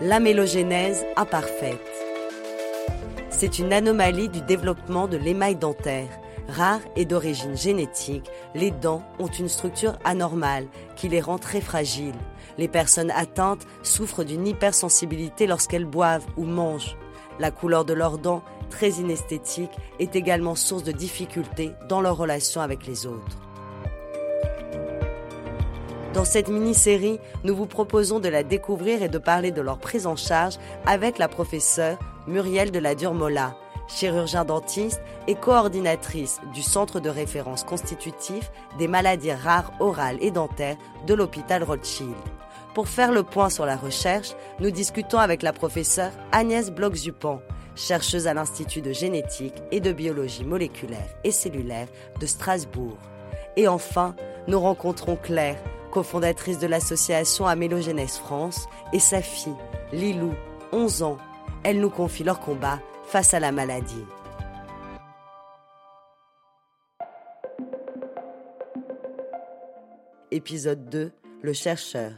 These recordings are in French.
l'amélogénèse imparfaite. C'est une anomalie du développement de l'émail dentaire. Rare et d'origine génétique, les dents ont une structure anormale qui les rend très fragiles. Les personnes atteintes souffrent d'une hypersensibilité lorsqu'elles boivent ou mangent. La couleur de leurs dents, très inesthétique, est également source de difficultés dans leur relation avec les autres. Dans cette mini-série, nous vous proposons de la découvrir et de parler de leur prise en charge avec la professeure Muriel de la Durmola, chirurgien dentiste et coordinatrice du Centre de référence constitutif des maladies rares orales et dentaires de l'hôpital Rothschild. Pour faire le point sur la recherche, nous discutons avec la professeure Agnès Bloch-Zupan, chercheuse à l'Institut de génétique et de biologie moléculaire et cellulaire de Strasbourg. Et enfin, nous rencontrons Claire, cofondatrice de l'association Amélogénèse France, et sa fille, Lilou, 11 ans. Elle nous confie leur combat face à la maladie. Épisode 2 Le chercheur.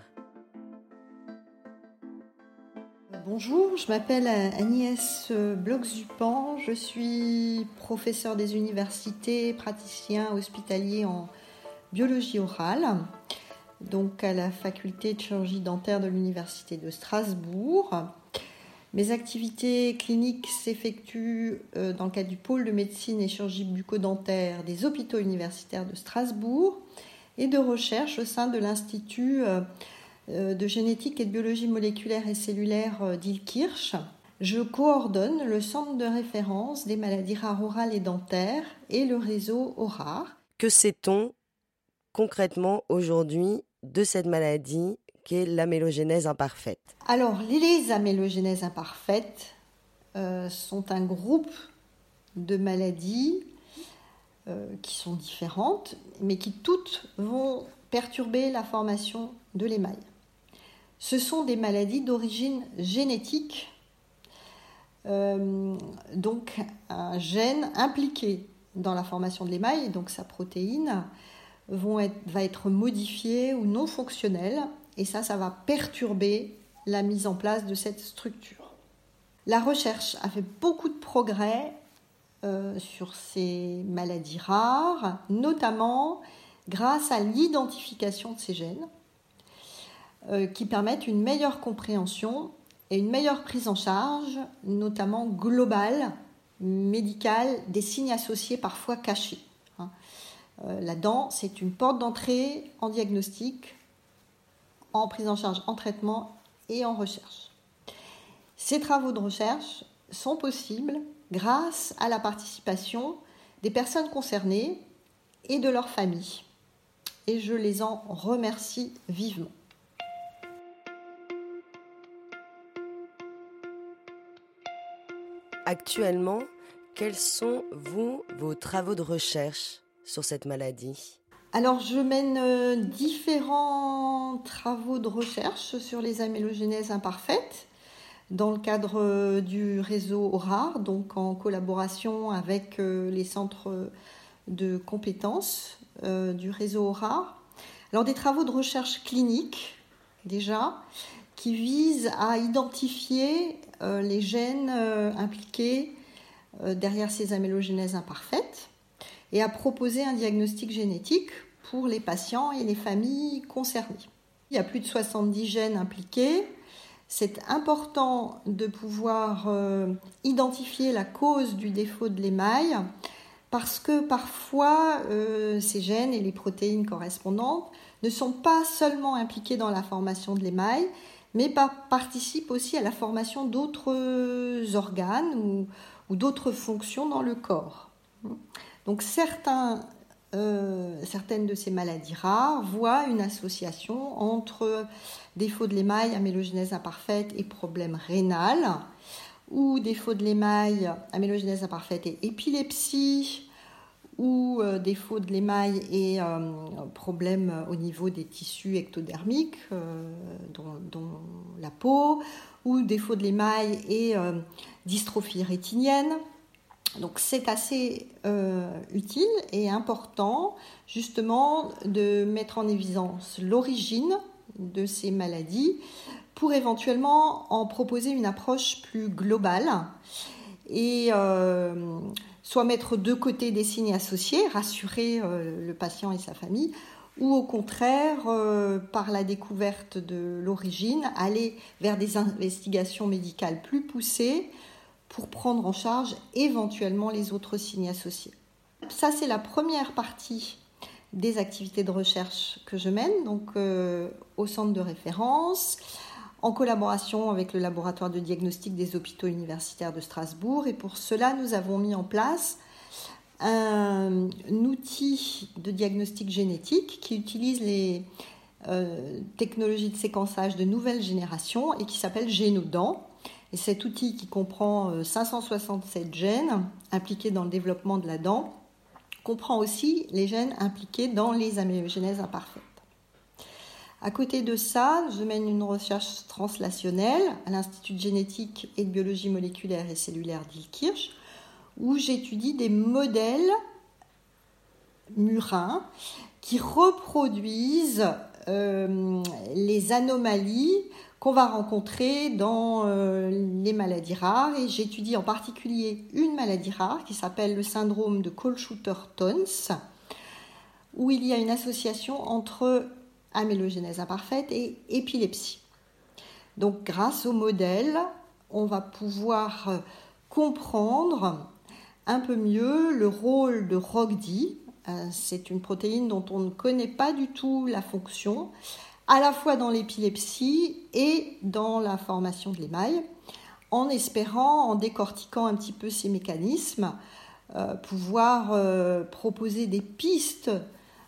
Bonjour, je m'appelle Agnès Bloch-Zupan, je suis professeur des universités, praticien hospitalier en biologie orale donc à la faculté de chirurgie dentaire de l'Université de Strasbourg. Mes activités cliniques s'effectuent euh, dans le cadre du pôle de médecine et chirurgie bucco-dentaire des hôpitaux universitaires de Strasbourg et de recherche au sein de l'Institut euh, euh, de génétique et de biologie moléculaire et cellulaire d'Ilkirch. Je coordonne le centre de référence des maladies rares orales et dentaires et le réseau ORAR. Que sait-on concrètement aujourd'hui de cette maladie qui est l'amélogénèse imparfaite Alors, les amélogénèses imparfaites euh, sont un groupe de maladies euh, qui sont différentes, mais qui toutes vont perturber la formation de l'émail. Ce sont des maladies d'origine génétique, euh, donc un gène impliqué dans la formation de l'émail, donc sa protéine, va être modifié ou non fonctionnel, et ça, ça va perturber la mise en place de cette structure. La recherche a fait beaucoup de progrès euh, sur ces maladies rares, notamment grâce à l'identification de ces gènes, euh, qui permettent une meilleure compréhension et une meilleure prise en charge, notamment globale, médicale, des signes associés parfois cachés. Euh, la dent, c'est une porte d'entrée en diagnostic, en prise en charge, en traitement et en recherche. Ces travaux de recherche sont possibles grâce à la participation des personnes concernées et de leurs familles. Et je les en remercie vivement. Actuellement, quels sont, vos travaux de recherche? Sur cette maladie alors, je mène euh, différents travaux de recherche sur les amélogénèses imparfaites dans le cadre euh, du réseau ORAR, donc en collaboration avec euh, les centres de compétences du réseau ORAR. Alors, des travaux de recherche clinique, déjà, qui visent à identifier les gènes impliqués derrière ces amélogénèses imparfaites et à proposer un diagnostic génétique pour les patients et les familles concernées. Il y a plus de 70 gènes impliqués. c'est important de pouvoir euh, identifier la cause du défaut de l'émail parce que parfois euh, ces gènes et les protéines correspondantes ne sont pas seulement impliqués dans la formation de l'émail, mais participent aussi à la formation d'autres organes ou, ou d'autres fonctions dans le corps. Donc euh, certaines de ces maladies rares voient une association entre défaut de l'émail, amélogénèse imparfaite et problème rénal, ou défaut de l'émail, amélogénèse imparfaite et épilepsie, ou euh, défaut de l'émail et euh, problème au niveau des tissus ectodermiques, dont, la peau, ou défaut de l'émail et dystrophie rétinienne. Donc c'est assez euh, utile et important justement de mettre en évidence l'origine de ces maladies pour éventuellement en proposer une approche plus globale et euh, soit mettre de côté des signes associés, rassurer euh, le patient et sa famille, ou au contraire, par la découverte de l'origine, aller vers des investigations médicales plus poussées pour prendre en charge éventuellement les autres signes associés. Ça, c'est la première partie des activités de recherche que je mène, donc euh, au centre de référence, en collaboration avec le laboratoire de diagnostic des hôpitaux universitaires de Strasbourg. Et pour cela, nous avons mis en place un, outil de diagnostic génétique qui utilise les euh, technologies de séquençage de nouvelle génération et qui s'appelle Génodan. Et cet outil qui comprend 567 euh, gènes impliqués dans le développement de la dent comprend aussi les gènes impliqués dans les amélogénèses imparfaites. À côté de ça, je mène une recherche translationnelle à l'Institut de génétique et de biologie moléculaire et cellulaire d'Ilkirch, où j'étudie des modèles murins qui reproduisent euh, les anomalies qu'on va rencontrer dans euh, les maladies rares. Et j'étudie en particulier une maladie rare qui s'appelle le syndrome de Colschutter-Tons, où il y a une association entre amélogénèse imparfaite et épilepsie. Donc grâce au modèle, on va pouvoir comprendre un peu mieux le rôle de ROGDI. Euh, c'est une protéine dont on ne connaît pas du tout la fonction à la fois dans l'épilepsie et dans la formation de l'émail, en espérant, en décortiquant un petit peu ces mécanismes, euh, pouvoir euh, proposer des pistes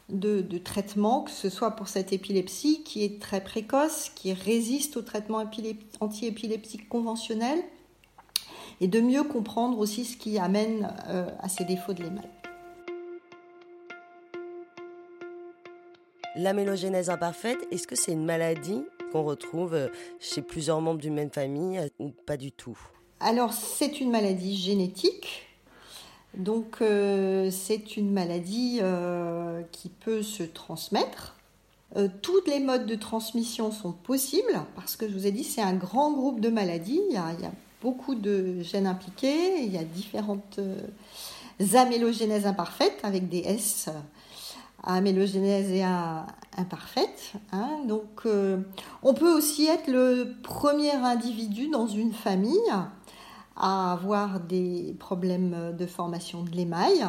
de, traitement, que ce soit pour cette épilepsie qui est très précoce, qui résiste au traitement antiépileptique conventionnel, et de mieux comprendre aussi ce qui amène euh, à ces défauts de l'émail. L'amélogénèse imparfaite, est-ce que c'est une maladie qu'on retrouve euh, chez plusieurs membres d'une même famille euh, ou pas du tout? Alors, c'est une maladie génétique. Donc, euh, c'est une maladie qui peut se transmettre. tous les modes de transmission sont possibles parce que je vous ai dit, c'est un grand groupe de maladies. Il y a, il y a beaucoup de gènes impliqués. Il y a différentes amélogénèses imparfaites avec des S à amélogénèse et à imparfaite. Hein. Donc, euh, on peut aussi être le premier individu dans une famille à avoir des problèmes de formation de l'émail,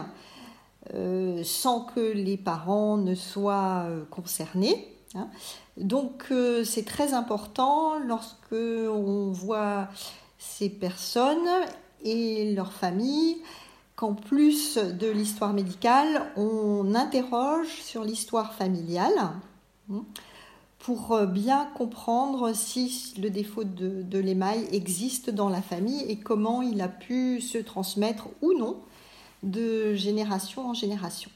euh, sans que les parents ne soient euh, concernés. Hein. Donc, c'est très important lorsque on voit ces personnes et leurs familles qu'en plus de l'histoire médicale, on interroge sur l'histoire familiale hein, pour euh, bien comprendre si le défaut de, l'émail existe dans la famille et comment il a pu se transmettre ou non de génération en génération.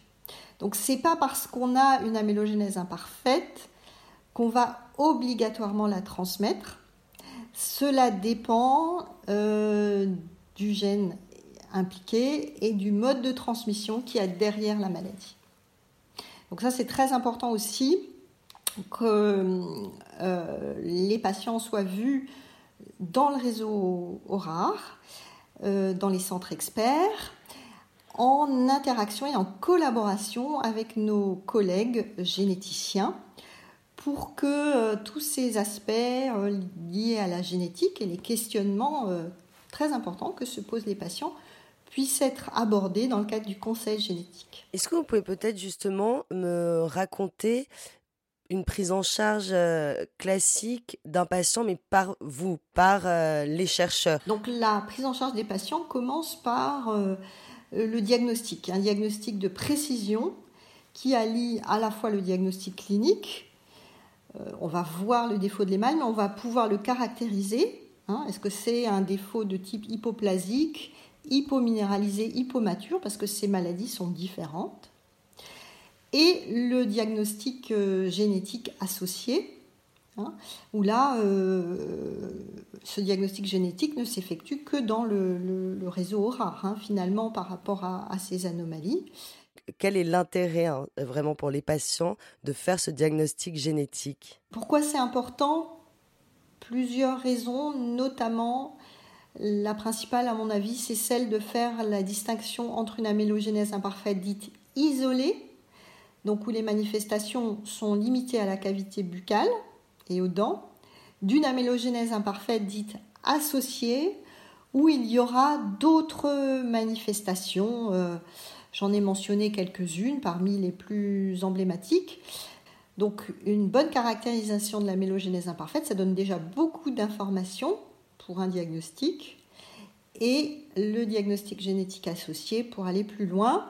Donc c'est pas parce qu'on a une amélogénèse imparfaite qu'on va obligatoirement la transmettre. Cela dépend euh, du gène impliqué et du mode de transmission qui a derrière la maladie. Donc ça, c'est très important aussi que euh, les patients soient vus dans le réseau ORAR, euh, dans les centres experts, en interaction et en collaboration avec nos collègues généticiens pour que euh, tous ces aspects euh, liés à la génétique et les questionnements très importants que se posent les patients puissent être abordés dans le cadre du conseil génétique. Est-ce que vous pouvez peut-être justement me raconter une prise en charge classique d'un patient, mais par vous, par les chercheurs? Donc la prise en charge des patients commence par le diagnostic, un diagnostic de précision qui allie à la fois le diagnostic clinique, euh, on va voir le défaut de l'émail, mais on va pouvoir le caractériser. Hein. Est-ce que c'est un défaut de type hypoplasique, hypominéralisé, hypomature, parce que ces maladies sont différentes. Et le diagnostic euh, génétique associé, hein, où là, euh, ce diagnostic génétique ne s'effectue que dans le, réseau rare, hein, finalement, par rapport à ces anomalies. Quel est l'intérêt hein, vraiment pour les patients de faire ce diagnostic génétique? Pourquoi c'est important? Plusieurs raisons, notamment la principale à mon avis, c'est celle de faire la distinction entre une amélogénèse imparfaite dite isolée, donc où les manifestations sont limitées à la cavité buccale et aux dents, d'une amélogénèse imparfaite dite associée, où il y aura d'autres manifestations. Euh, J'en ai mentionné quelques-unes parmi les plus emblématiques. Donc une bonne caractérisation de la mélogénèse imparfaite, ça donne déjà beaucoup d'informations pour un diagnostic et le diagnostic génétique associé pour aller plus loin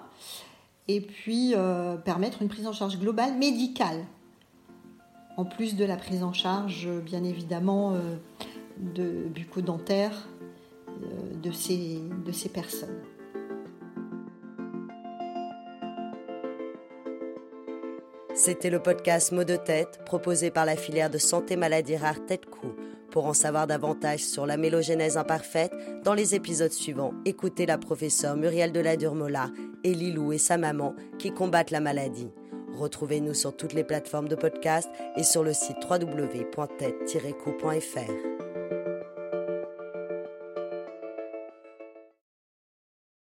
et puis euh, permettre une prise en charge globale médicale. En plus de la prise en charge, bien évidemment, euh, de bucco-dentaire euh, de, ces, de ces personnes. C'était le podcast Mots de tête proposé par la filière de santé maladie rare Tête-Cou. Pour en savoir davantage sur la mélogénèse imparfaite, dans les épisodes suivants, écoutez la professeure Muriel de la Durmola et Lilou et sa maman qui combattent la maladie. Retrouvez-nous sur toutes les plateformes de podcast et sur le site www.tête-coup.fr.